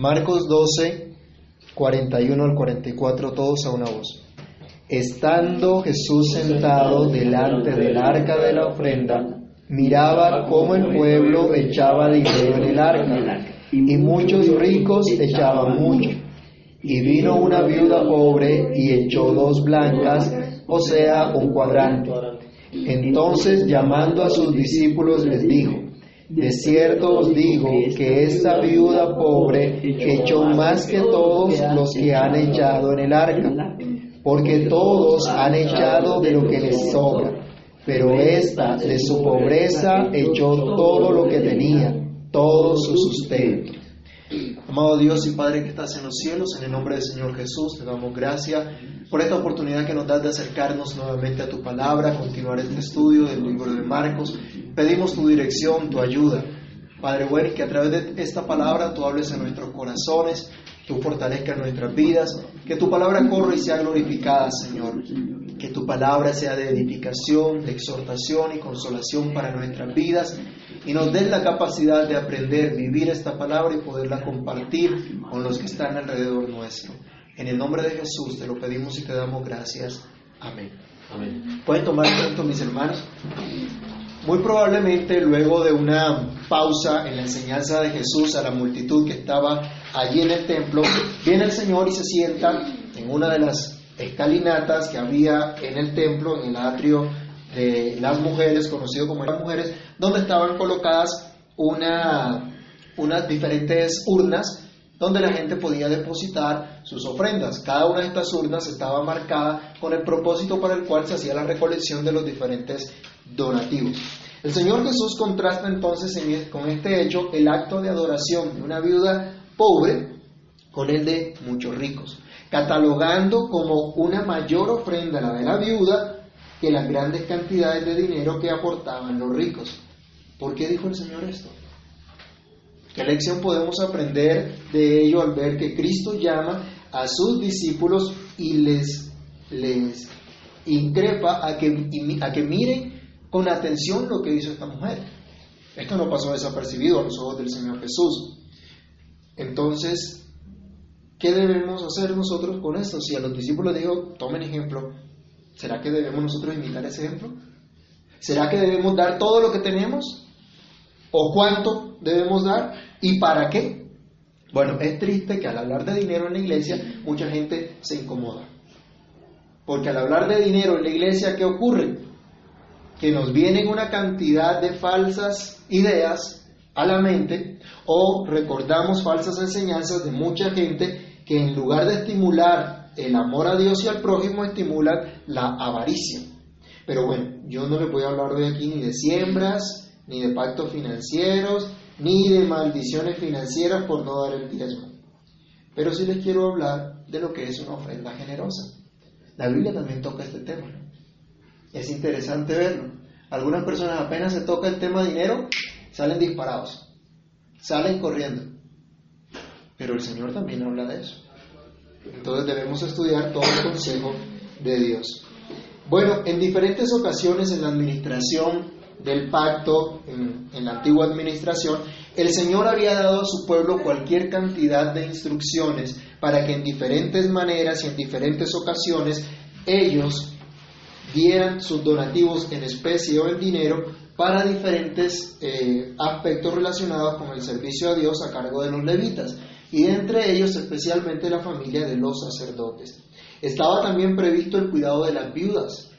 Marcos 12, 41 al 44, todos a una voz. Estando Jesús sentado delante del arca de la ofrenda, miraba cómo el pueblo echaba dinero en el arca, y muchos ricos echaban mucho. Y vino una viuda pobre y echó dos blancas, o sea, un cuadrante. Entonces, llamando a sus discípulos, les dijo, de cierto os digo que esta viuda pobre echó más que todos los que han echado en el arca, porque todos han echado de lo que les sobra, pero esta de su pobreza echó todo lo que tenía, todo su sustento. Amado Dios y Padre que estás en los cielos, en el nombre del Señor Jesús, te damos gracias por esta oportunidad que nos das de acercarnos nuevamente a tu palabra, continuar este estudio del libro de Marcos. Pedimos tu dirección, tu ayuda. Padre bueno, que a través de esta palabra tú hables en nuestros corazones, tú fortalezcas nuestras vidas, que tu palabra corra y sea glorificada, Señor. Que tu palabra sea de edificación, de exhortación y consolación para nuestras vidas y nos den la capacidad de aprender, vivir esta palabra y poderla compartir con los que están alrededor nuestro. En el nombre de Jesús te lo pedimos y te damos gracias. Amén. Amén. ¿Pueden tomar pronto, mis hermanos? Muy probablemente luego de una pausa en la enseñanza de Jesús a la multitud que estaba allí en el templo, viene el Señor y se sienta en una de las escalinatas que había en el templo, en el atrio de las mujeres, conocido como las mujeres, donde estaban colocadas una, unas diferentes urnas donde la gente podía depositar sus ofrendas. Cada una de estas urnas estaba marcada con el propósito para el cual se hacía la recolección de los diferentes donativos. El Señor Jesús contrasta entonces con este hecho el acto de adoración de una viuda pobre con el de muchos ricos, catalogando como una mayor ofrenda la de la viuda que las grandes cantidades de dinero que aportaban los ricos. ¿Por qué dijo el Señor esto? ¿Qué lección podemos aprender de ello al ver que Cristo llama a sus discípulos y les, les increpa a que, a que miren con atención lo que hizo esta mujer? Esto no pasó desapercibido a los ojos del Señor Jesús. Entonces, ¿qué debemos hacer nosotros con esto? Si a los discípulos digo, tomen ejemplo, ¿será que debemos nosotros imitar ese ejemplo? ¿Será que debemos dar todo lo que tenemos? ¿O cuánto debemos dar? ¿Y para qué? Bueno, es triste que al hablar de dinero en la iglesia mucha gente se incomoda. Porque al hablar de dinero en la iglesia, ¿qué ocurre? Que nos vienen una cantidad de falsas ideas a la mente o recordamos falsas enseñanzas de mucha gente que en lugar de estimular el amor a Dios y al prójimo, estimulan la avaricia. Pero bueno, yo no le voy a hablar hoy aquí ni de siembras, ni de pactos financieros, ni de maldiciones financieras por no dar el diezmo. Pero sí les quiero hablar de lo que es una ofrenda generosa. La Biblia también toca este tema. Es interesante verlo. Algunas personas apenas se toca el tema dinero, salen disparados, salen corriendo. Pero el Señor también habla de eso. Entonces debemos estudiar todo el consejo de Dios. Bueno, en diferentes ocasiones en la administración del pacto, en, la antigua administración, el Señor había dado a su pueblo cualquier cantidad de instrucciones para que en diferentes maneras y en diferentes ocasiones ellos dieran sus donativos en especie o en dinero para diferentes eh, aspectos relacionados con el servicio a Dios a cargo de los levitas y entre ellos especialmente la familia de los sacerdotes. Estaba también previsto el cuidado de las viudas,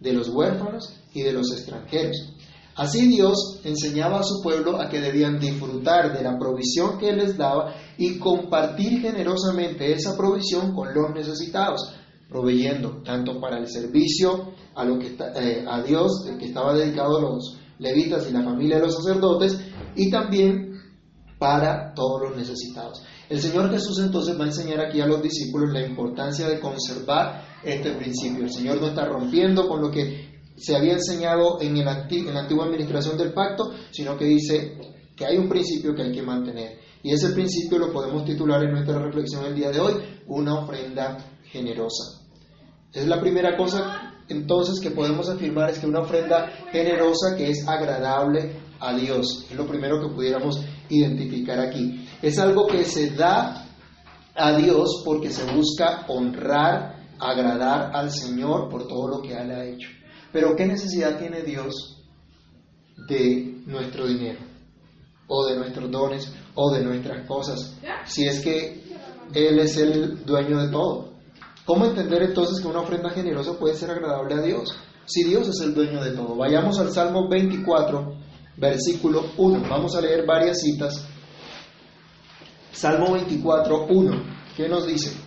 de los huérfanos y de los extranjeros. Así Dios enseñaba a su pueblo a que debían disfrutar de la provisión que Él les daba y compartir generosamente esa provisión con los necesitados, proveyendo tanto para el servicio a, lo que, eh, a Dios, que estaba dedicado los levitas y la familia de los sacerdotes, y también para todos los necesitados. El Señor Jesús entonces va a enseñar aquí a los discípulos la importancia de conservar este principio. El Señor no está rompiendo con lo que se había enseñado en, el en la antigua administración del pacto, sino que dice que hay un principio que hay que mantener. Y ese principio lo podemos titular en nuestra reflexión el día de hoy, una ofrenda generosa. Es la primera cosa entonces que podemos afirmar es que una ofrenda generosa que es agradable a Dios. Es lo primero que pudiéramos identificar aquí. Es algo que se da a Dios porque se busca honrar, agradar al Señor por todo lo que Él ha hecho. Pero ¿qué necesidad tiene Dios de nuestro dinero? O de nuestros dones, o de nuestras cosas, si es que Él es el dueño de todo. ¿Cómo entender entonces que una ofrenda generosa puede ser agradable a Dios? Si Dios es el dueño de todo. Vayamos al Salmo 24, versículo 1. Vamos a leer varias citas. Salmo 24, 1. ¿Qué nos dice?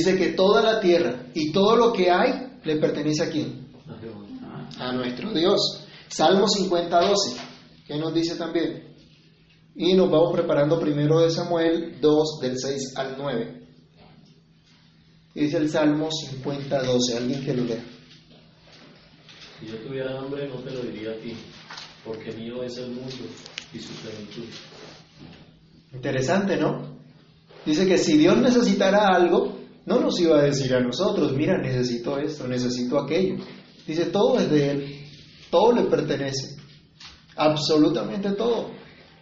Dice que toda la tierra y todo lo que hay le pertenece a quién? A nuestro Dios. Salmo 50, 12. ¿Qué nos dice también? Y nos vamos preparando primero de Samuel 2, del 6 al 9. Dice el Salmo 50, 12. Alguien que lo lea. Si yo tuviera hambre, no te lo diría a ti, porque mío es el mundo y su plenitud. Interesante, ¿no? Dice que si Dios necesitara algo, no nos iba a decir a nosotros, mira, necesito esto, necesito aquello. Dice, todo es de Él, todo le pertenece, absolutamente todo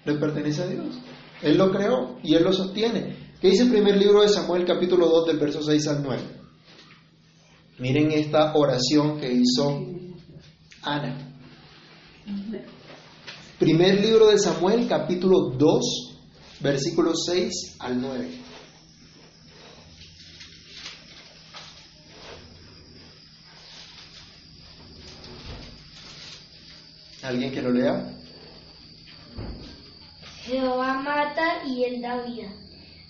le pertenece a Dios. Él lo creó y Él lo sostiene. ¿Qué dice el primer libro de Samuel, capítulo 2, del verso 6 al 9? Miren esta oración que hizo Ana. Primer libro de Samuel, capítulo 2, versículos 6 al 9. ¿Alguien que lo lea? Jehová mata y él da vida.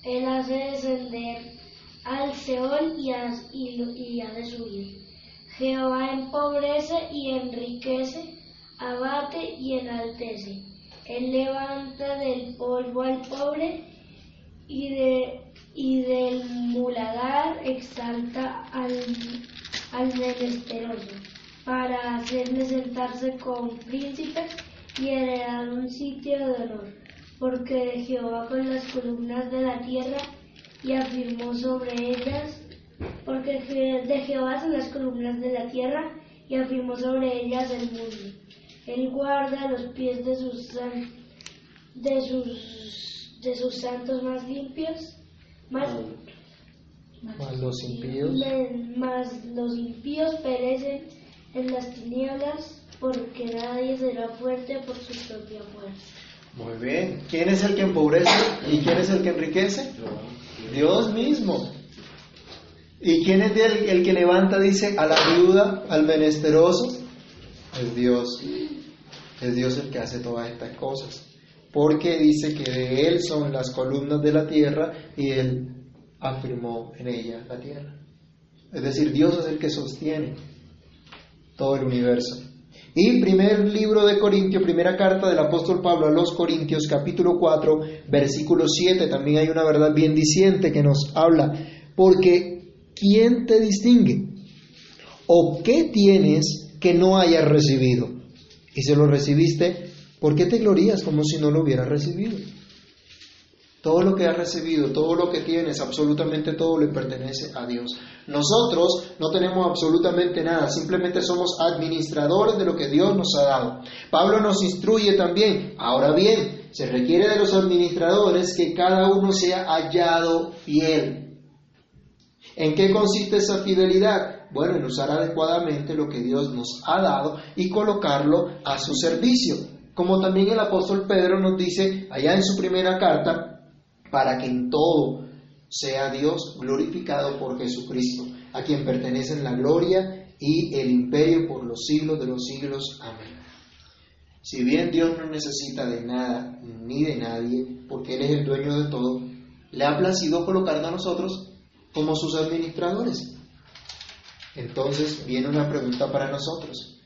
Él hace descender al Seol y, y hace subir. Jehová empobrece y enriquece, abate y enaltece. Él levanta del polvo al pobre y, y del muladar exalta al, al menesteroso para hacerle sentarse con príncipes y heredar un sitio de honor, porque de Jehová con las columnas de la tierra y afirmó sobre ellas, porque de Jehová son las columnas de la tierra y afirmó sobre ellas el mundo. Él guarda los pies de sus, de sus, de sus santos más limpios, más, más los impíos. Más los impíos perecen en las tinieblas, porque nadie será fuerte por su propia fuerza. Muy bien. ¿Quién es el que empobrece y quién es el que enriquece? Dios mismo. ¿Y quién es el, el que levanta, dice, a la viuda, al menesteroso? Es Dios. Es Dios el que hace todas estas cosas. Porque dice que de Él son las columnas de la tierra y Él afirmó en ella la tierra. Es decir, Dios es el que sostiene todo el universo. Y primer libro de Corintios, primera carta del apóstol Pablo a los Corintios, capítulo 4, versículo 7, también hay una verdad bien diciente que nos habla, porque ¿quién te distingue? ¿O qué tienes que no hayas recibido? Y se lo recibiste, ¿por qué te glorías como si no lo hubieras recibido? Todo lo que has recibido, todo lo que tienes, absolutamente todo le pertenece a Dios. Nosotros no tenemos absolutamente nada, simplemente somos administradores de lo que Dios nos ha dado. Pablo nos instruye también, ahora bien, se requiere de los administradores que cada uno sea hallado fiel. ¿En qué consiste esa fidelidad? Bueno, en usar adecuadamente lo que Dios nos ha dado y colocarlo a su servicio. Como también el apóstol Pedro nos dice allá en su primera carta, para que en todo sea Dios glorificado por Jesucristo, a quien pertenecen la gloria y el imperio por los siglos de los siglos. Amén. Si bien Dios no necesita de nada ni de nadie, porque Él es el dueño de todo, le ha placido colocar a nosotros como sus administradores. Entonces viene una pregunta para nosotros.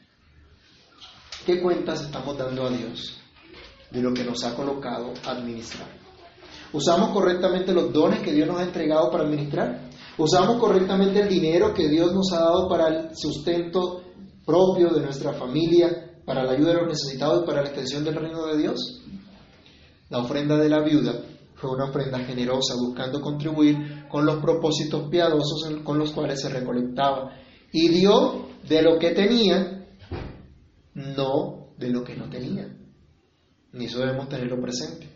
¿Qué cuentas estamos dando a Dios de lo que nos ha colocado administrar? ¿Usamos correctamente los dones que Dios nos ha entregado para administrar? ¿Usamos correctamente el dinero que Dios nos ha dado para el sustento propio de nuestra familia, para la ayuda de los necesitados y para la extensión del reino de Dios? La ofrenda de la viuda fue una ofrenda generosa buscando contribuir con los propósitos piadosos con los cuales se recolectaba. Y dio de lo que tenía, no de lo que no tenía. Ni eso debemos tenerlo presente.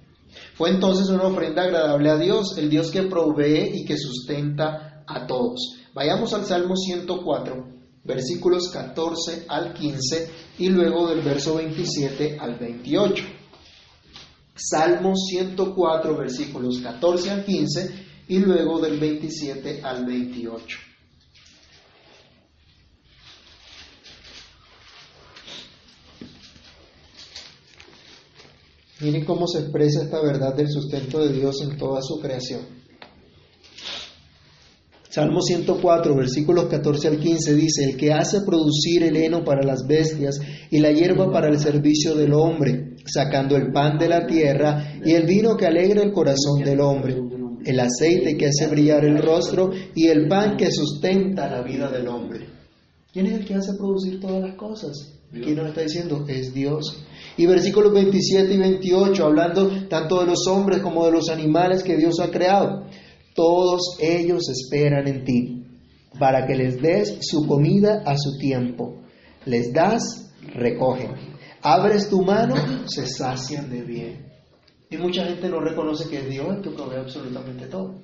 Fue entonces una ofrenda agradable a Dios, el Dios que provee y que sustenta a todos. Vayamos al Salmo 104, versículos 14 al 15 y luego del verso 27 al 28. Salmo 104, versículos 14 al 15 y luego del 27 al 28. Miren cómo se expresa esta verdad del sustento de Dios en toda su creación. Salmo 104, versículos 14 al 15 dice, el que hace producir el heno para las bestias y la hierba para el servicio del hombre, sacando el pan de la tierra y el vino que alegra el corazón del hombre, el aceite que hace brillar el rostro y el pan que sustenta la vida del hombre. ¿Quién es el que hace producir todas las cosas? Aquí nos está diciendo, es Dios. Y versículos 27 y 28, hablando tanto de los hombres como de los animales que Dios ha creado. Todos ellos esperan en ti, para que les des su comida a su tiempo. Les das, recogen. Abres tu mano, se sacian de bien. Y mucha gente no reconoce que es Dios el que provee absolutamente todo.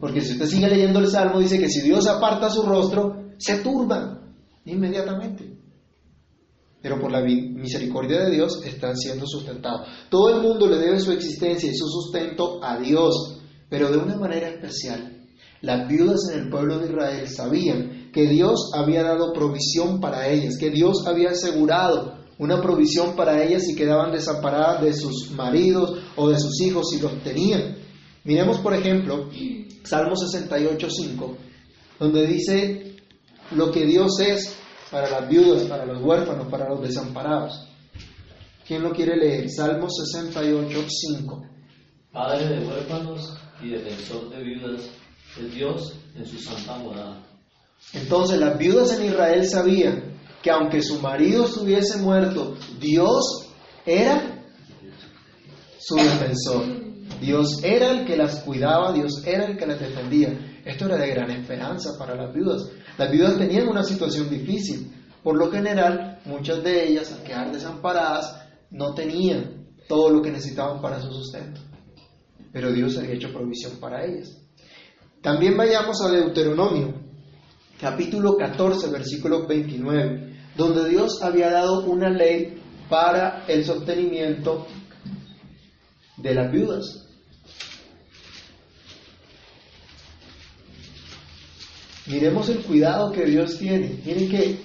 Porque si usted sigue leyendo el Salmo, dice que si Dios aparta su rostro, se turban inmediatamente pero por la misericordia de Dios están siendo sustentados. Todo el mundo le debe su existencia y su sustento a Dios, pero de una manera especial. Las viudas en el pueblo de Israel sabían que Dios había dado provisión para ellas, que Dios había asegurado una provisión para ellas si quedaban desamparadas de sus maridos o de sus hijos si los tenían. Miremos, por ejemplo, Salmo 68.5, donde dice lo que Dios es para las viudas, para los huérfanos, para los desamparados. ¿Quién lo quiere leer? Salmo 68, 5. Padre de huérfanos y defensor de viudas, es Dios en su santa morada. Entonces las viudas en Israel sabían que aunque su marido estuviese muerto, Dios era su defensor. Dios era el que las cuidaba, Dios era el que las defendía. Esto era de gran esperanza para las viudas. Las viudas tenían una situación difícil. Por lo general, muchas de ellas, al quedar desamparadas, no tenían todo lo que necesitaban para su sustento. Pero Dios había hecho provisión para ellas. También vayamos a Deuteronomio, capítulo 14, versículo 29, donde Dios había dado una ley para el sostenimiento de las viudas. Miremos el cuidado que Dios tiene. Miren que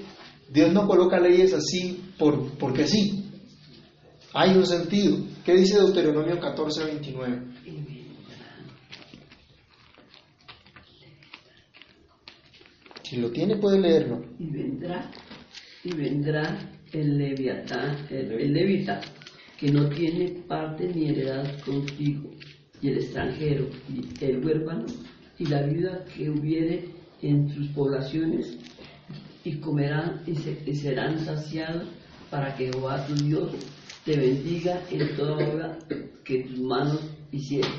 Dios no coloca leyes así por, porque sí. Hay un sentido. ¿Qué dice Deuteronomio 14, 29? Si lo tiene puede leerlo. Y vendrá, y vendrá el leviatán, el, el levita, que no tiene parte ni heredad contigo, y el extranjero, y el huérfano, y la viuda que hubiere en sus poblaciones y comerán y, serán saciados para que Jehová tu Dios te bendiga en toda obra que tus manos hicieron.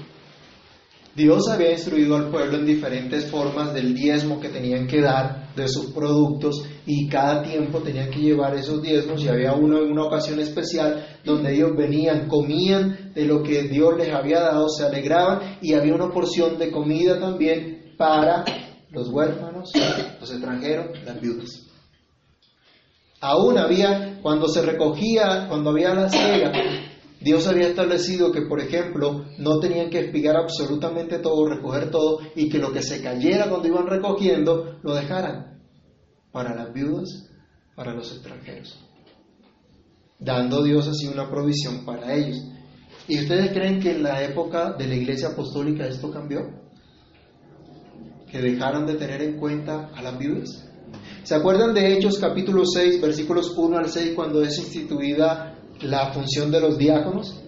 Dios había instruido al pueblo en diferentes formas del diezmo que tenían que dar de sus productos y cada tiempo tenían que llevar esos diezmos y había uno en una ocasión especial donde ellos venían, comían de lo que Dios les había dado, se alegraban y había una porción de comida también para los huérfanos, los extranjeros, las viudas. Aún había, cuando se recogía, cuando había la ciega, Dios había establecido que, por ejemplo, no tenían que espigar absolutamente todo, recoger todo, y que lo que se cayera cuando iban recogiendo, lo dejaran para las viudas, para los extranjeros. Dando Dios así una provisión para ellos. ¿Y ustedes creen que en la época de la iglesia apostólica esto cambió? Que dejaron de tener en cuenta a las viudas. ¿Se acuerdan de Hechos capítulo 6, versículos 1 al 6, cuando es instituida la función de los diáconos?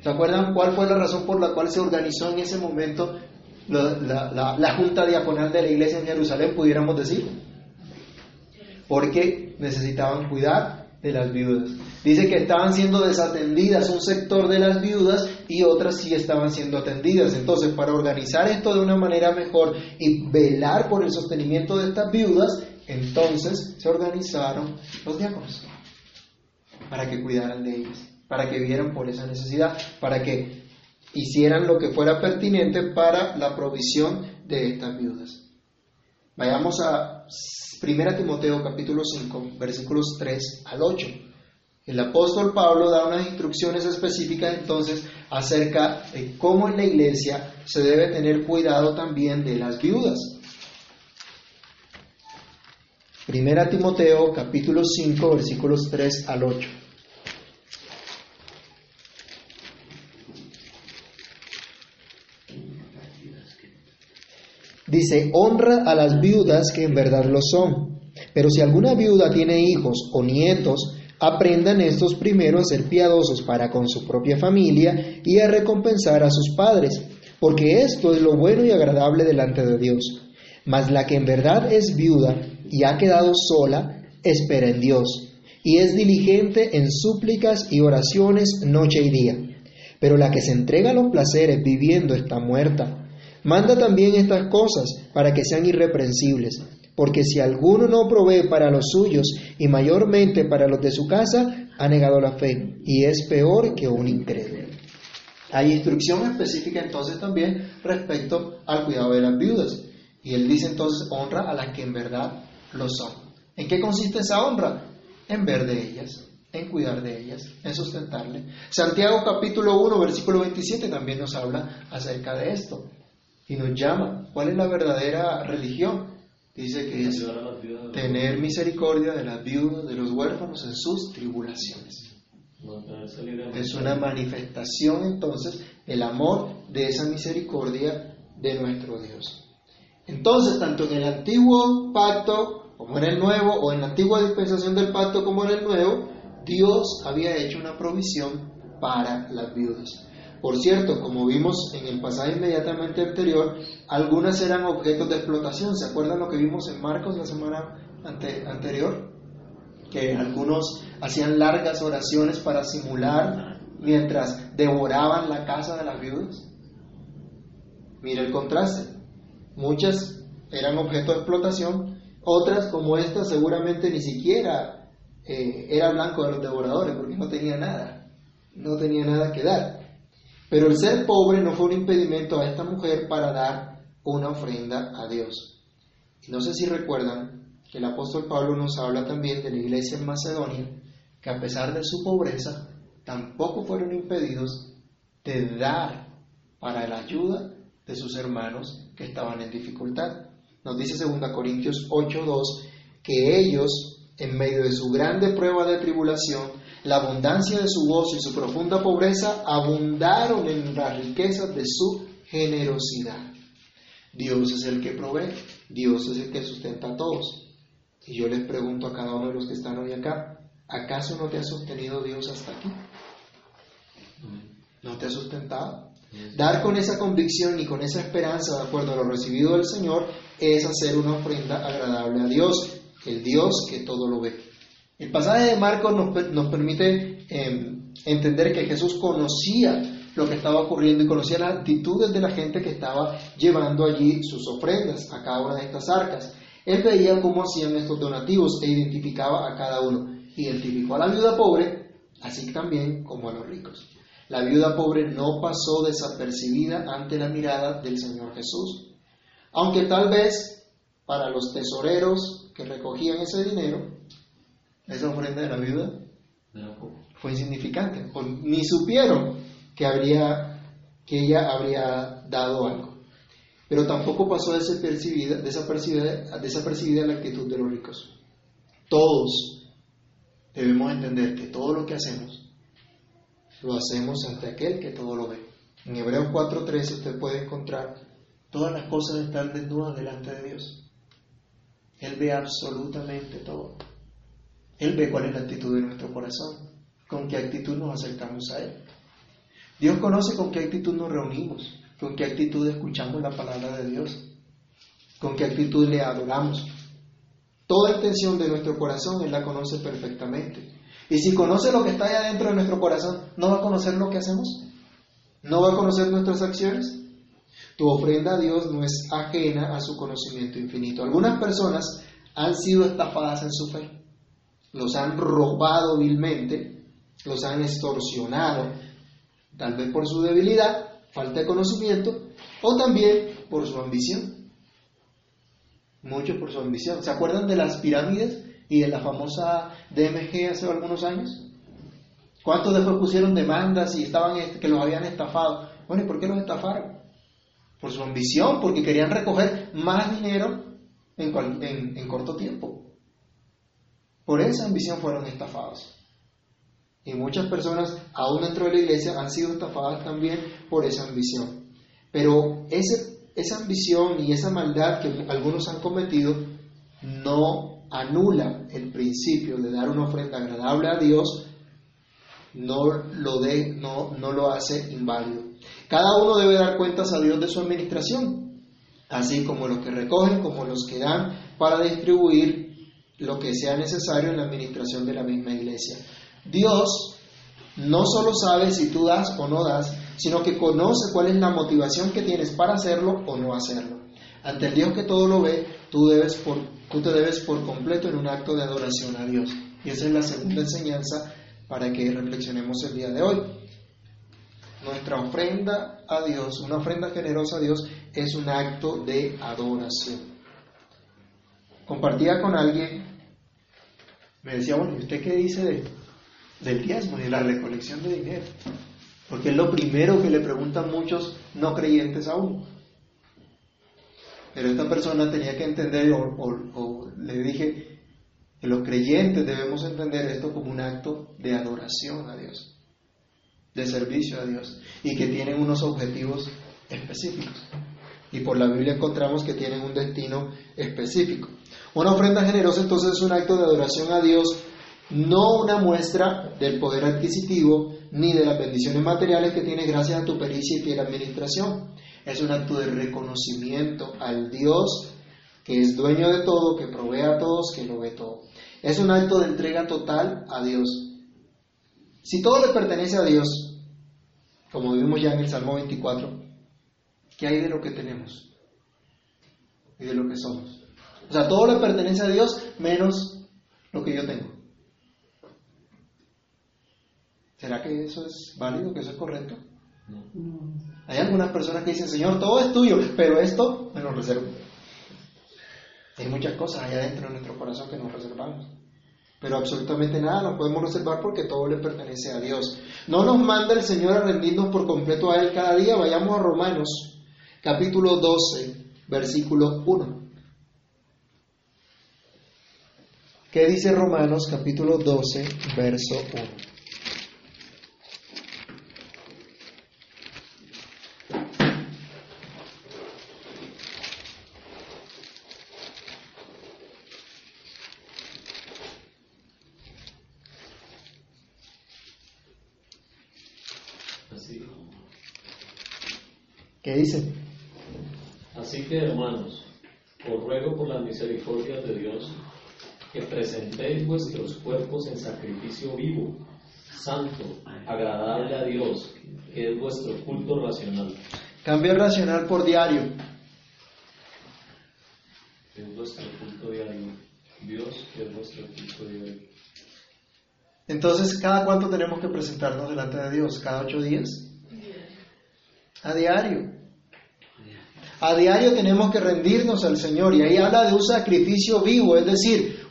¿Se acuerdan cuál fue la razón por la cual se organizó en ese momento la, la junta diaconal de la iglesia en Jerusalén, pudiéramos decir? Porque necesitaban cuidar de las viudas. Dice que estaban siendo desatendidas un sector de las viudas y otras sí estaban siendo atendidas. Entonces, para organizar esto de una manera mejor y velar por el sostenimiento de estas viudas, entonces se organizaron los diáconos para que cuidaran de ellas, para que vieran por esa necesidad, para que hicieran lo que fuera pertinente para la provisión de estas viudas. Vayamos a 1 Timoteo capítulo 5, versículos 3 al 8. El apóstol Pablo da unas instrucciones específicas entonces acerca de cómo en la iglesia se debe tener cuidado también de las viudas. Primera Timoteo capítulo 5 versículos 3 al 8. Dice, honra a las viudas que en verdad lo son. Pero si alguna viuda tiene hijos o nietos, aprendan estos primero a ser piadosos para con su propia familia y a recompensar a sus padres, porque esto es lo bueno y agradable delante de Dios. Mas la que en verdad es viuda y ha quedado sola, espera en Dios, y es diligente en súplicas y oraciones noche y día. Pero la que se entrega a los placeres viviendo está muerta. Manda también estas cosas para que sean irreprensibles, porque si alguno no provee para los suyos y mayormente para los de su casa, ha negado la fe y es peor que un incrédulo. Hay instrucción específica entonces también respecto al cuidado de las viudas. Y él dice entonces honra a las que en verdad lo son. ¿En qué consiste esa honra? En ver de ellas, en cuidar de ellas, en sustentarle. Santiago capítulo 1, versículo 27 también nos habla acerca de esto y nos llama. ¿Cuál es la verdadera religión? Dice que es tener misericordia de las viudas, de los huérfanos en sus tribulaciones. Es una manifestación entonces el amor de esa misericordia de nuestro Dios. Entonces, tanto en el antiguo pacto como en el nuevo, o en la antigua dispensación del pacto como en el nuevo, Dios había hecho una provisión para las viudas. Por cierto, como vimos en el pasaje inmediatamente anterior, algunas eran objetos de explotación. ¿Se acuerdan lo que vimos en Marcos la semana anterior? Que algunos hacían largas oraciones para simular mientras devoraban la casa de las viudas. Mira el contraste. Muchas eran objeto de explotación, otras como esta seguramente ni siquiera eh, era blanco de los devoradores porque no tenía nada, no tenía nada que dar. Pero el ser pobre no fue un impedimento a esta mujer para dar una ofrenda a Dios. Y no sé si recuerdan que el apóstol Pablo nos habla también de la iglesia en Macedonia, que a pesar de su pobreza, tampoco fueron impedidos de dar para la ayuda de sus hermanos que estaban en dificultad. Nos dice 2 Corintios 8:2 que ellos, en medio de su grande prueba de tribulación, la abundancia de su gozo y su profunda pobreza abundaron en las riquezas de su generosidad. Dios es el que provee, Dios es el que sustenta a todos. Y yo les pregunto a cada uno de los que están hoy acá, ¿acaso no te ha sostenido Dios hasta aquí? ¿No te ha sustentado? Dar con esa convicción y con esa esperanza, de acuerdo a lo recibido del Señor, es hacer una ofrenda agradable a Dios, el Dios que todo lo ve. El pasaje de Marcos nos, permite em, entender que Jesús conocía lo que estaba ocurriendo y conocía las actitudes de la gente que estaba llevando allí sus ofrendas a cada una de estas arcas. Él veía cómo hacían estos donativos e identificaba a cada uno. Identificó a la viuda pobre, así también como a los ricos. La viuda pobre no pasó desapercibida ante la mirada del Señor Jesús. Aunque tal vez para los tesoreros que recogían ese dinero, esa ofrenda de la viuda fue insignificante, ni supieron que, habría, que ella habría dado algo. Pero tampoco pasó desapercibida, desapercibida, desapercibida la actitud de los ricos. Todos debemos entender que todo lo que hacemos lo hacemos ante aquel que todo lo ve. En Hebreos 4:13 usted puede encontrar todas las cosas están desnudas delante de Dios. Él ve absolutamente todo. Él ve cuál es la actitud de nuestro corazón, con qué actitud nos acercamos a Él. Dios conoce con qué actitud nos reunimos, con qué actitud escuchamos la palabra de Dios, con qué actitud le adoramos. Toda intención de nuestro corazón Él la conoce perfectamente. Y si conoce lo que está ahí adentro de nuestro corazón, ¿no va a conocer lo que hacemos? ¿No va a conocer nuestras acciones? Tu ofrenda a Dios no es ajena a su conocimiento infinito. Algunas personas han sido estafadas en su fe. Los han robado vilmente, los han extorsionado, tal vez por su debilidad, falta de conocimiento, o también por su ambición. Muchos por su ambición. ¿Se acuerdan de las pirámides y de la famosa DMG hace algunos años? ¿Cuántos después pusieron demandas y estaban que los habían estafado? Bueno, ¿y por qué los estafaron? Por su ambición, porque querían recoger más dinero en, en corto tiempo. Por esa ambición fueron estafados. Y muchas personas, aún dentro de la iglesia, han sido estafadas también por esa ambición. Pero esa ambición y esa maldad que algunos han cometido no anula el principio de dar una ofrenda agradable a Dios, no lo, de, no, no lo hace inválido. Cada uno debe dar cuentas a Dios de su administración, así como los que recogen, como los que dan, para distribuir lo que sea necesario en la administración de la misma iglesia. Dios no solo sabe si tú das o no das, sino que conoce cuál es la motivación que tienes para hacerlo o no hacerlo. Ante el Dios que todo lo ve, tú, debes por, tú te debes por completo en un acto de adoración a Dios. Y esa es la segunda enseñanza para que reflexionemos el día de hoy. Nuestra ofrenda a Dios, una ofrenda generosa a Dios, es un acto de adoración. Compartía con alguien, me decía, bueno, ¿y usted qué dice de, del diezmo y de la recolección de dinero? Porque es lo primero que le preguntan muchos no creyentes aún. Pero esta persona tenía que entender, o, le dije, que los creyentes debemos entender esto como un acto de adoración a Dios, de servicio a Dios, y que tienen unos objetivos específicos. Y por la Biblia encontramos que tienen un destino específico. Una ofrenda generosa entonces es un acto de adoración a Dios no una muestra del poder adquisitivo ni de las bendiciones materiales que tienes gracias a tu pericia y fiel administración. Es un acto de reconocimiento al Dios que es dueño de todo, que provee a todos, que lo ve todo. Es un acto de entrega total a Dios. Si todo le pertenece a Dios, como vimos ya en el Salmo 24, ¿qué hay de lo que tenemos? Y de lo que somos. O sea, todo le pertenece a Dios menos lo que yo tengo. ¿Será que eso es válido, que eso es correcto? Hay algunas personas que dicen, Señor, todo es tuyo, pero esto me lo reservo. Hay muchas cosas allá dentro de nuestro corazón que nos reservamos. Pero absolutamente nada nos podemos reservar porque todo le pertenece a Dios. No nos manda el Señor a rendirnos por completo a Él cada día. Vayamos a Romanos, capítulo 12, versículo 1. ¿Qué dice Romanos, capítulo 12, verso 1? ¿Qué dice? Así que, hermanos, os ruego por la misericordia de Dios que presentéis vuestros cuerpos en sacrificio vivo, santo, agradable a Dios, que es vuestro culto racional. Cambia racional por diario. Es vuestro culto diario. Dios, es vuestro culto diario. Entonces, ¿cada cuánto tenemos que presentarnos delante de Dios? ¿Cada ocho días? A diario. A diario tenemos que rendirnos al Señor y ahí habla de un sacrificio vivo, es decir,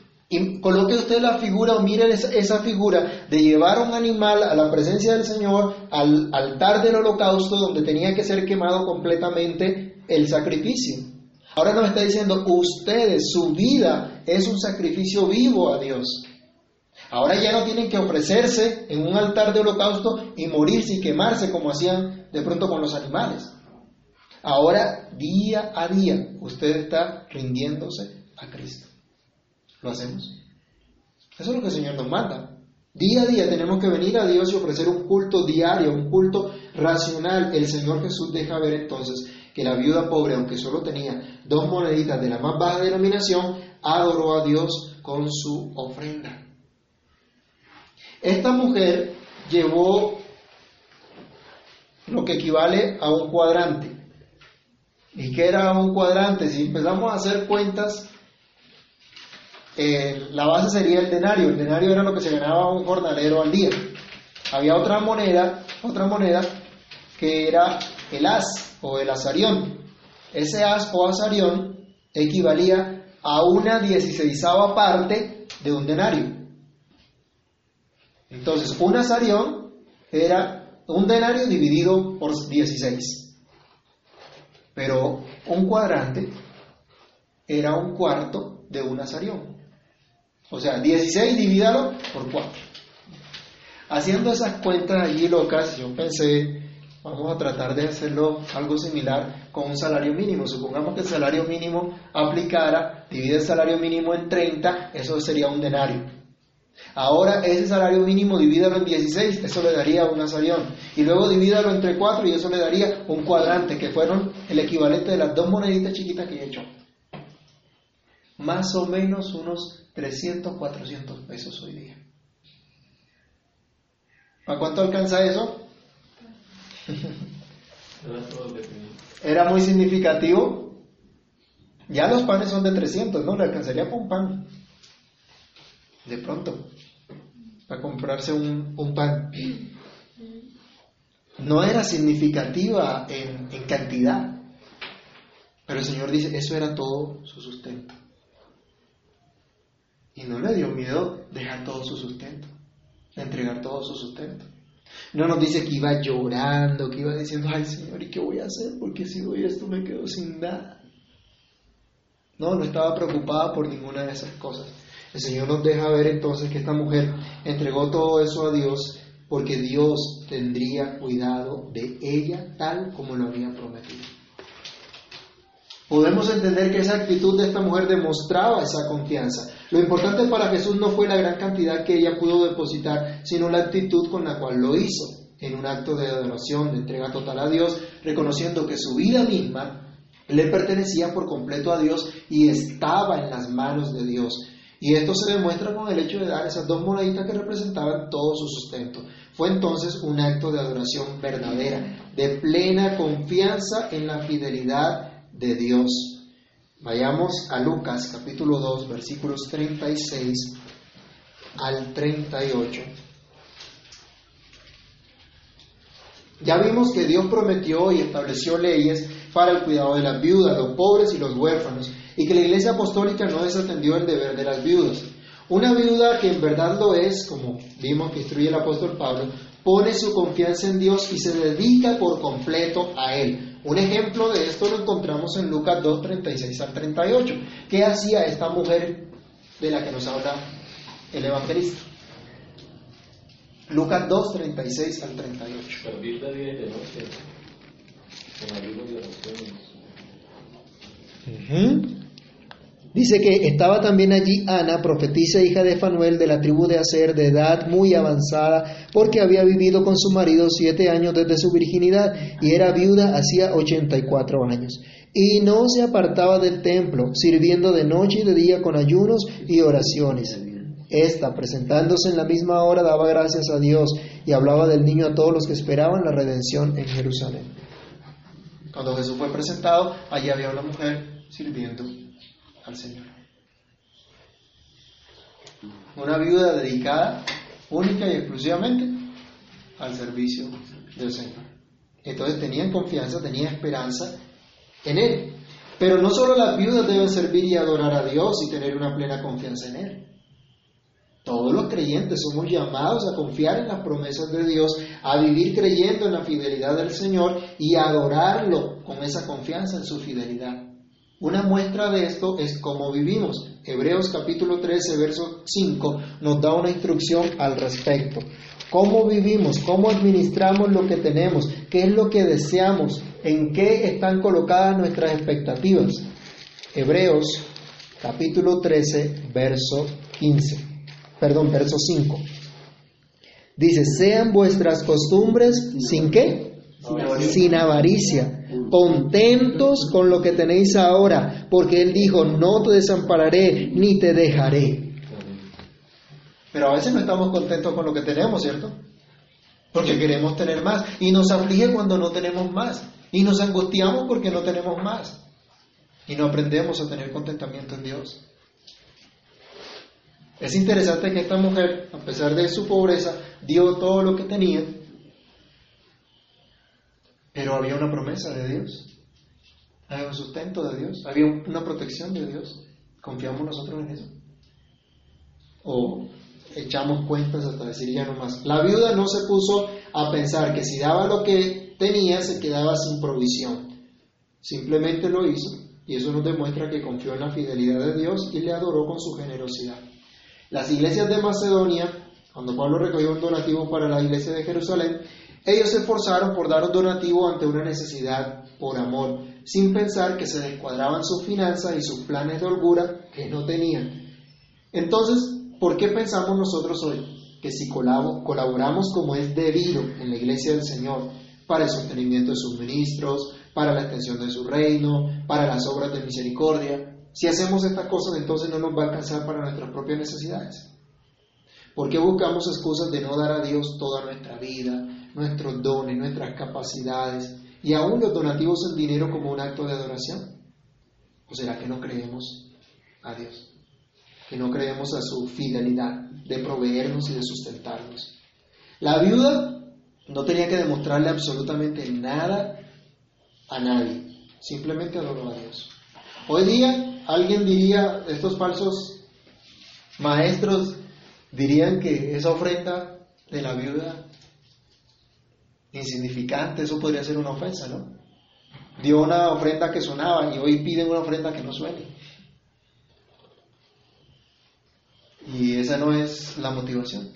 coloque usted la figura o mire esa, figura de llevar un animal a la presencia del Señor, al altar del holocausto donde tenía que ser quemado completamente el sacrificio. Ahora nos está diciendo, ustedes, su vida es un sacrificio vivo a Dios. Ahora ya no tienen que ofrecerse en un altar de holocausto y morirse y quemarse como hacían de pronto con los animales. Ahora, día a día, usted está rindiéndose a Cristo. ¿Lo hacemos? Eso es lo que el Señor nos manda. Día a día tenemos que venir a Dios y ofrecer un culto diario, un culto racional. El Señor Jesús deja ver entonces que la viuda pobre, aunque solo tenía dos moneditas de la más baja denominación, adoró a Dios con su ofrenda. Esta mujer llevó lo que equivale a un cuadrante. ¿Y qué era un cuadrante? Si empezamos a hacer cuentas, eh, la base sería el denario. El denario era lo que se ganaba un jornalero al día. Había otra moneda, otra moneda que era el as o el azarión. Ese as o azarión equivalía a una dieciséisava parte de un denario. Entonces, un azarión era un denario dividido por 16. Pero un cuadrante era un cuarto de un azarión. O sea, 16 divídalo por 4. Haciendo esas cuentas allí locas, yo pensé, vamos a tratar de hacerlo algo similar con un salario mínimo. Supongamos que el salario mínimo aplicara, divide el salario mínimo en 30, eso sería un denario. Ahora ese salario mínimo divídalo en 16, eso le daría un azarión. Y luego divídalo entre 4 y eso le daría un cuadrante, que fueron el equivalente de las dos moneditas chiquitas que he hecho. Más o menos unos 300, 400 pesos hoy día. ¿A cuánto alcanza eso? Era muy significativo. Ya los panes son de 300, ¿no? Le alcanzaría por un pan. De pronto. Para comprarse un, pan. No era significativa en, en cantidad. Pero el Señor dice, eso era todo su sustento. Y no le dio miedo dejar todo su sustento entregar todo su sustento. No nos dice que iba llorando, que iba diciendo, ay Señor, ¿y qué voy a hacer? Porque si doy esto me quedo sin nada. No, no estaba preocupada por ninguna de esas cosas. El Señor nos deja ver entonces que esta mujer entregó todo eso a Dios porque Dios tendría cuidado de ella tal como lo había prometido. Podemos entender que esa actitud de esta mujer demostraba esa confianza. Lo importante para Jesús no fue la gran cantidad que ella pudo depositar, sino la actitud con la cual lo hizo, en un acto de adoración, de entrega total a Dios, reconociendo que su vida misma le pertenecía por completo a Dios y estaba en las manos de Dios. Y esto se demuestra con el hecho de dar esas dos moneditas que representaban todo su sustento. Fue entonces un acto de adoración verdadera, de plena confianza en la fidelidad de Dios. Vayamos a Lucas capítulo 2 versículos 36 al 38. Ya vimos que Dios prometió y estableció leyes para el cuidado de las viudas, los pobres y los huérfanos, y que la Iglesia Apostólica no desatendió el deber de las viudas. Una viuda que en verdad lo es, como vimos que instruye el apóstol Pablo, pone su confianza en Dios y se dedica por completo a Él. Un ejemplo de esto lo encontramos en Lucas 2, 36 al 38. ¿Qué hacía esta mujer de la que nos habla el evangelista? Lucas 2, 36 al 38. Servir de día y de noche con ayuno y oraciones. Dice que estaba también allí Ana, profetisa hija de Fanuel de la tribu de Aser, de edad muy avanzada, porque había vivido con su marido siete años desde su virginidad y era viuda hacía ochenta y cuatro años. Y no se apartaba del templo, sirviendo de noche y de día con ayunos y oraciones. Esta, presentándose en la misma hora, daba gracias a Dios y hablaba del niño a todos los que esperaban la redención en Jerusalén. Cuando Jesús fue presentado, allí había una mujer sirviendo al Señor. Una viuda dedicada única y exclusivamente al servicio del Señor. Entonces tenían confianza, tenían esperanza en Él. Pero no solo las viudas deben servir y adorar a Dios y tener una plena confianza en Él. Todos los creyentes somos llamados a confiar en las promesas de Dios, a vivir creyendo en la fidelidad del Señor y a adorarlo con esa confianza en su fidelidad. Una muestra de esto es cómo vivimos. Hebreos capítulo 13, verso 5 nos da una instrucción al respecto. ¿Cómo vivimos? ¿Cómo administramos lo que tenemos? ¿Qué es lo que deseamos? ¿En qué están colocadas nuestras expectativas? Hebreos capítulo 13, verso 15. Perdón, verso 5. Dice, sean vuestras costumbres sin qué? sin avaricia, contentos con lo que tenéis ahora, porque Él dijo, no te desampararé ni te dejaré. Pero a veces no estamos contentos con lo que tenemos, ¿cierto? Porque queremos tener más. Y nos aflige cuando no tenemos más. Y nos angustiamos porque no tenemos más. Y no aprendemos a tener contentamiento en Dios. Es interesante que esta mujer, a pesar de su pobreza, dio todo lo que tenía, pero había una promesa de Dios, había un sustento de Dios, había una protección de Dios. ¿Confiamos nosotros en eso? ¿O echamos cuentas hasta decir ya no más? La viuda no se puso a pensar que si daba lo que tenía se quedaba sin provisión. Simplemente lo hizo y eso nos demuestra que confió en la fidelidad de Dios y le adoró con su generosidad. Las iglesias de Macedonia, cuando Pablo recogió un donativo para la iglesia de Jerusalén, ellos se esforzaron por dar un donativo ante una necesidad por amor, sin pensar que se descuadraban sus finanzas y sus planes de holgura que no tenían. Entonces, ¿por qué pensamos nosotros hoy que si colaboramos como es debido en la iglesia del Señor para el sostenimiento de sus ministros, para la extensión de su reino, para las obras de misericordia, si hacemos estas cosas, entonces no nos va a alcanzar para nuestras propias necesidades. ¿Por qué buscamos excusas de no dar a Dios toda nuestra vida, nuestros dones, nuestras capacidades y aún los donativos en dinero como un acto de adoración? ¿O será que no creemos a Dios? Que no creemos a su fidelidad de proveernos y de sustentarnos. La viuda no tenía que demostrarle absolutamente nada a nadie, simplemente adoró a Dios. Hoy día alguien diría, estos falsos maestros dirían que esa ofrenda de la viuda insignificante, eso podría ser una ofensa, ¿no? Dio una ofrenda que sonaba y hoy piden una ofrenda que no suene. Y esa no es la motivación.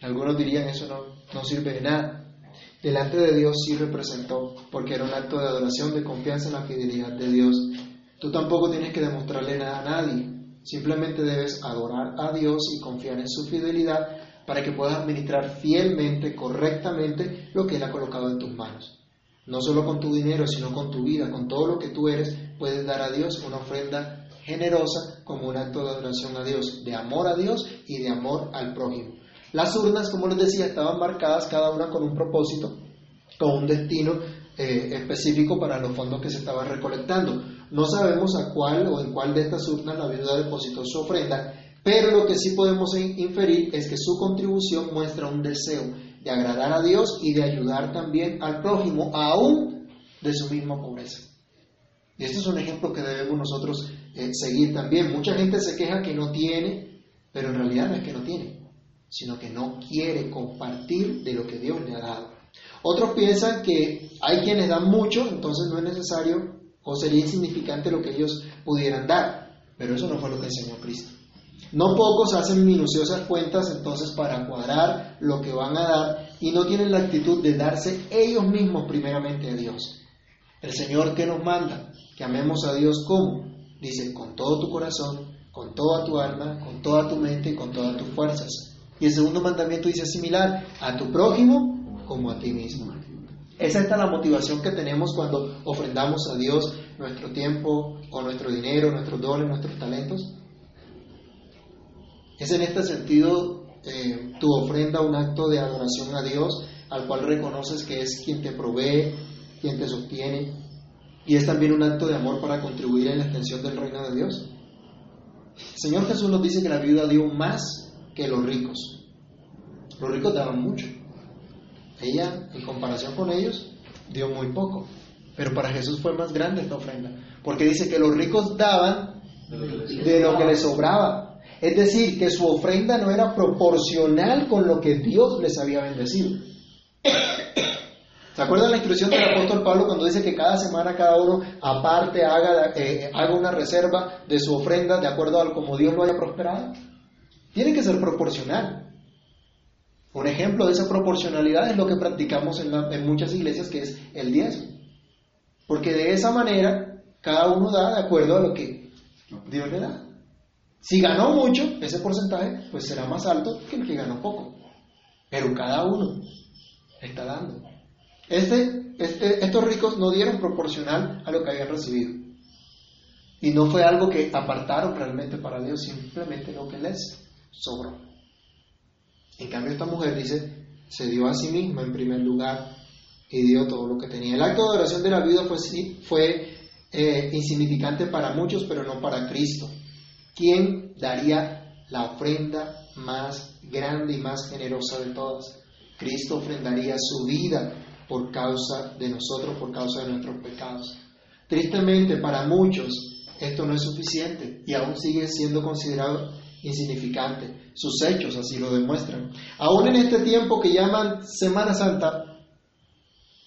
Algunos dirían eso no, no sirve de nada. Delante de Dios sí representó, porque era un acto de adoración, de confianza en la fidelidad de Dios Tú tampoco tienes que demostrarle nada a nadie, simplemente debes adorar a Dios y confiar en su fidelidad para que puedas administrar fielmente, correctamente lo que Él ha colocado en tus manos. No solo con tu dinero, sino con tu vida, con todo lo que tú eres, puedes dar a Dios una ofrenda generosa como un acto de adoración a Dios, de amor a Dios y de amor al prójimo. Las urnas, como les decía, estaban marcadas cada una con un propósito, con un destino eh, específico para los fondos que se estaban recolectando. No sabemos a cuál o en cuál de estas urnas la viuda depositó su ofrenda, pero lo que sí podemos inferir es que su contribución muestra un deseo de agradar a Dios y de ayudar también al prójimo, aún de su misma pobreza. Y este es un ejemplo que debemos nosotros eh, seguir también. Mucha gente se queja que no tiene, pero en realidad no es que no tiene, sino que no quiere compartir de lo que Dios le ha dado. Otros piensan que hay quienes dan mucho, entonces no es necesario o sería insignificante lo que ellos pudieran dar, pero eso no fue lo que enseñó Cristo. No pocos hacen minuciosas cuentas entonces para cuadrar lo que van a dar y no tienen la actitud de darse ellos mismos primeramente a Dios. El Señor que nos manda, que amemos a Dios como, dice, con todo tu corazón, con toda tu alma, con toda tu mente y con todas tus fuerzas. Y el segundo mandamiento dice similar, a tu prójimo como a ti mismo. Esa es la motivación que tenemos cuando ofrendamos a Dios nuestro tiempo o nuestro dinero, nuestros dones, nuestros talentos. Es en este sentido eh, tu ofrenda un acto de adoración a Dios al cual reconoces que es quien te provee, quien te sostiene y es también un acto de amor para contribuir en la extensión del reino de Dios. El Señor Jesús nos dice que la viuda dio más que los ricos. Los ricos daban mucho. Ella, en comparación con ellos, dio muy poco. Pero para Jesús fue más grande esta ofrenda. Porque dice que los ricos daban de lo que les sobraba. Es decir, que su ofrenda no era proporcional con lo que Dios les había bendecido. ¿Se acuerdan la instrucción del apóstol Pablo cuando dice que cada semana cada uno aparte haga, eh, haga una reserva de su ofrenda de acuerdo a como Dios lo haya prosperado? Tiene que ser proporcional. Un ejemplo de esa proporcionalidad es lo que practicamos en, muchas iglesias, que es el diezmo. Porque de esa manera cada uno da de acuerdo a lo que Dios le da. Si ganó mucho, ese porcentaje pues será más alto que el que ganó poco. Pero cada uno está dando. Este, este, estos ricos no dieron proporcional a lo que habían recibido. Y no fue algo que apartaron realmente para Dios, simplemente lo que les sobró. En cambio, esta mujer dice, se dio a sí misma en primer lugar y dio todo lo que tenía. El acto de adoración de la vida fue, fue eh, insignificante para muchos, pero no para Cristo. ¿Quién daría la ofrenda más grande y más generosa de todas? Cristo ofrendaría su vida por causa de nosotros, por causa de nuestros pecados. Tristemente, para muchos esto no es suficiente y aún sigue siendo considerado insignificante. Sus hechos así lo demuestran. Aún en este tiempo que llaman Semana Santa,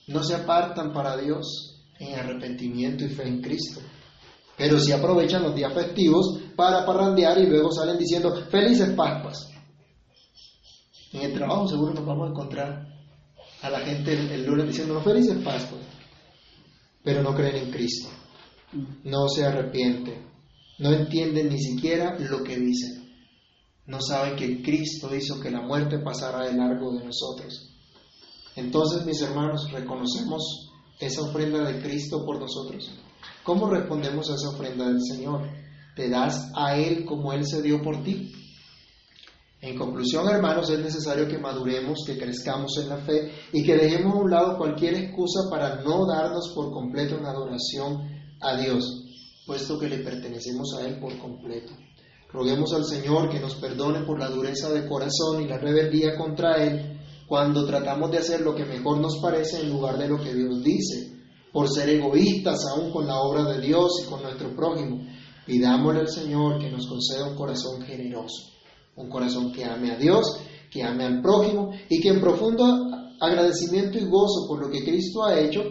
no se apartan para Dios en arrepentimiento y fe en Cristo. Pero sí aprovechan los días festivos para parrandear y luego salen diciendo felices Pascuas. En el trabajo seguro nos vamos a encontrar a la gente el, lunes diciendo felices Pascuas, pero no creen en Cristo, no se arrepienten, no entienden ni siquiera lo que dicen, no saben que Cristo hizo que la muerte pasara de largo de nosotros. Entonces, mis hermanos, reconocemos esa ofrenda de Cristo por nosotros. ¿Cómo respondemos a esa ofrenda del Señor? ¿Te das a Él como Él se dio por ti? En conclusión, hermanos, es necesario que maduremos, que crezcamos en la fe y que dejemos a un lado cualquier excusa para no darnos por completo en adoración a Dios, puesto que le pertenecemos a Él por completo. Roguemos al Señor que nos perdone por la dureza de corazón y la rebeldía contra Él cuando tratamos de hacer lo que mejor nos parece en lugar de lo que Dios dice, por ser egoístas aún con la obra de Dios y con nuestro prójimo. Pidámosle al Señor que nos conceda un corazón generoso, un corazón que ame a Dios, que ame al prójimo y que en profundo agradecimiento y gozo por lo que Cristo ha hecho,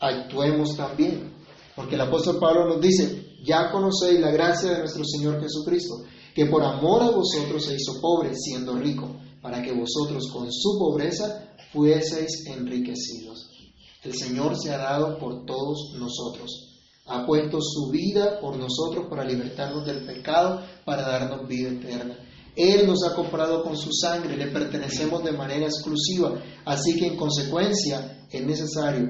actuemos también. Porque el apóstol Pablo nos dice, ya conocéis la gracia de nuestro Señor Jesucristo, que por amor a vosotros se hizo pobre siendo rico para que vosotros con su pobreza fueseis enriquecidos. El Señor se ha dado por todos nosotros. Ha puesto su vida por nosotros para libertarnos del pecado, para darnos vida eterna. Él nos ha comprado con su sangre, le pertenecemos de manera exclusiva, así que en consecuencia es necesario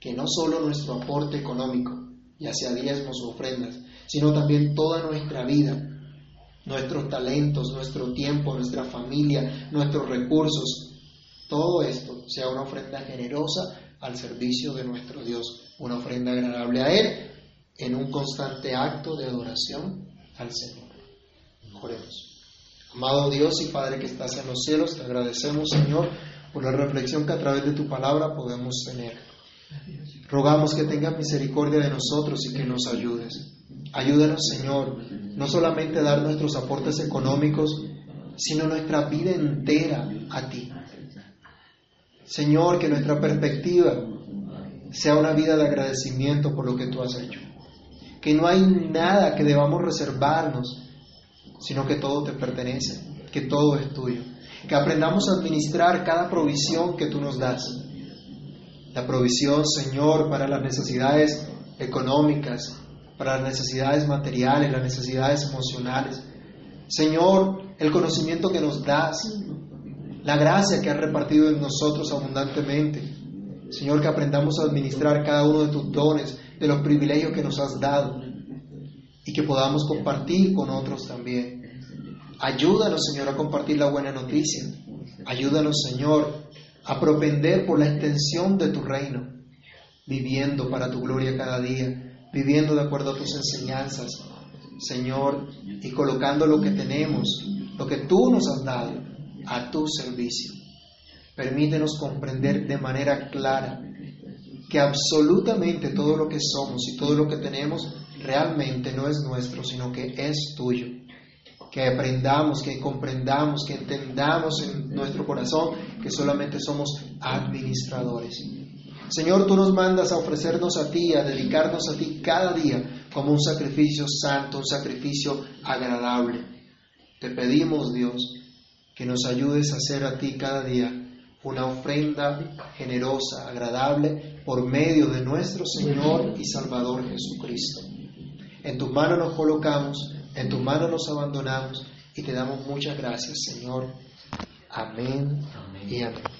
que no solo nuestro aporte económico, ya sea diezmos o ofrendas, sino también toda nuestra vida, nuestros talentos, nuestro tiempo, nuestra familia, nuestros recursos, todo esto sea una ofrenda generosa al servicio de nuestro Dios, una ofrenda agradable a Él en un constante acto de adoración al Señor. Oremos. Amado Dios y Padre que estás en los cielos, te agradecemos Señor por la reflexión que a través de tu palabra podemos tener. Rogamos que tengas misericordia de nosotros y que nos ayudes. Ayúdanos, Señor, no solamente a dar nuestros aportes económicos, sino nuestra vida entera a ti. Señor, que nuestra perspectiva sea una vida de agradecimiento por lo que tú has hecho. Que no hay nada que debamos reservarnos, sino que todo te pertenece, que todo es tuyo. Que aprendamos a administrar cada provisión que tú nos das. La provisión, Señor, para las necesidades económicas, para las necesidades materiales, las necesidades emocionales. Señor, el conocimiento que nos das, la gracia que has repartido en nosotros abundantemente. Señor, que aprendamos a administrar cada uno de tus dones, de los privilegios que nos has dado y que podamos compartir con otros también. Ayúdanos, Señor, a compartir la buena noticia. Ayúdanos, Señor, a propender por la extensión de tu reino, viviendo para tu gloria cada día viviendo de acuerdo a tus enseñanzas, Señor, y colocando lo que tenemos, lo que tú nos has dado, a tu servicio. Permítenos comprender de manera clara que absolutamente todo lo que somos y todo lo que tenemos realmente no es nuestro, sino que es tuyo. Que aprendamos, que comprendamos, que entendamos en nuestro corazón que solamente somos administradores Señor, tú nos mandas a ofrecernos a ti, a dedicarnos a ti cada día como un sacrificio santo, un sacrificio agradable. Te pedimos, Dios, que nos ayudes a hacer a ti cada día una ofrenda generosa, agradable, por medio de nuestro Señor y Salvador Jesucristo. En tus manos nos colocamos, en tus manos nos abandonamos y te damos muchas gracias, Señor. Amén, amén. y amén.